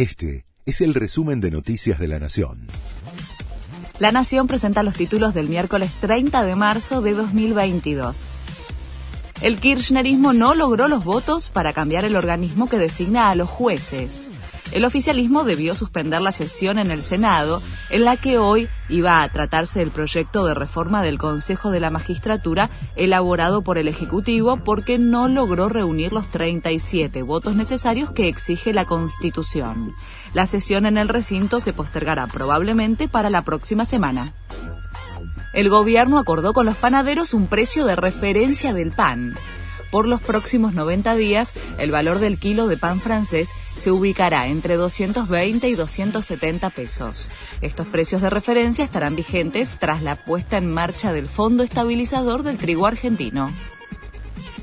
Este es el resumen de Noticias de la Nación. La Nación presenta los títulos del miércoles 30 de marzo de 2022. El kirchnerismo no logró los votos para cambiar el organismo que designa a los jueces el oficialismo debió suspender la sesión en el Senado, en la que hoy iba a tratarse el proyecto de reforma del Consejo de la Magistratura elaborado por el Ejecutivo porque no logró reunir los 37 votos necesarios que exige la Constitución. La sesión en el recinto se postergará probablemente para la próxima semana. El gobierno acordó con los panaderos un precio de referencia del pan. Por los próximos 90 días, el valor del kilo de pan francés se ubicará entre 220 y 270 pesos. Estos precios de referencia estarán vigentes tras la puesta en marcha del Fondo Estabilizador del Trigo Argentino.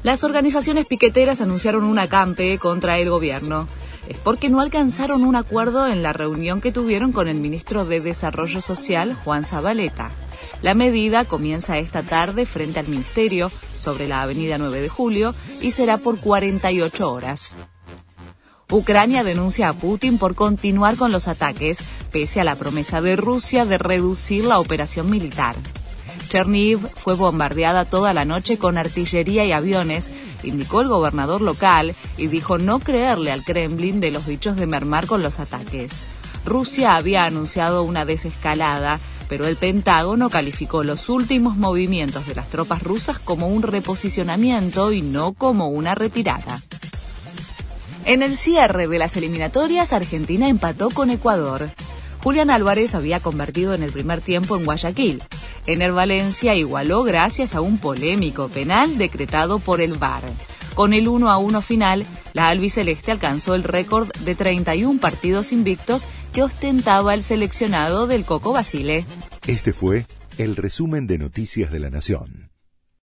Las organizaciones piqueteras anunciaron un acampe contra el gobierno. Es porque no alcanzaron un acuerdo en la reunión que tuvieron con el ministro de Desarrollo Social, Juan Zabaleta. La medida comienza esta tarde frente al Ministerio sobre la Avenida 9 de Julio y será por 48 horas. Ucrania denuncia a Putin por continuar con los ataques, pese a la promesa de Rusia de reducir la operación militar. Cherniv fue bombardeada toda la noche con artillería y aviones, indicó el gobernador local y dijo no creerle al Kremlin de los dichos de mermar con los ataques. Rusia había anunciado una desescalada pero el Pentágono calificó los últimos movimientos de las tropas rusas como un reposicionamiento y no como una retirada. En el cierre de las eliminatorias, Argentina empató con Ecuador. Julián Álvarez había convertido en el primer tiempo en Guayaquil. Ener Valencia igualó gracias a un polémico penal decretado por el VAR. Con el 1 a 1 final, la albiceleste alcanzó el récord de 31 partidos invictos que ostentaba el seleccionado del Coco Basile. Este fue el resumen de Noticias de la Nación.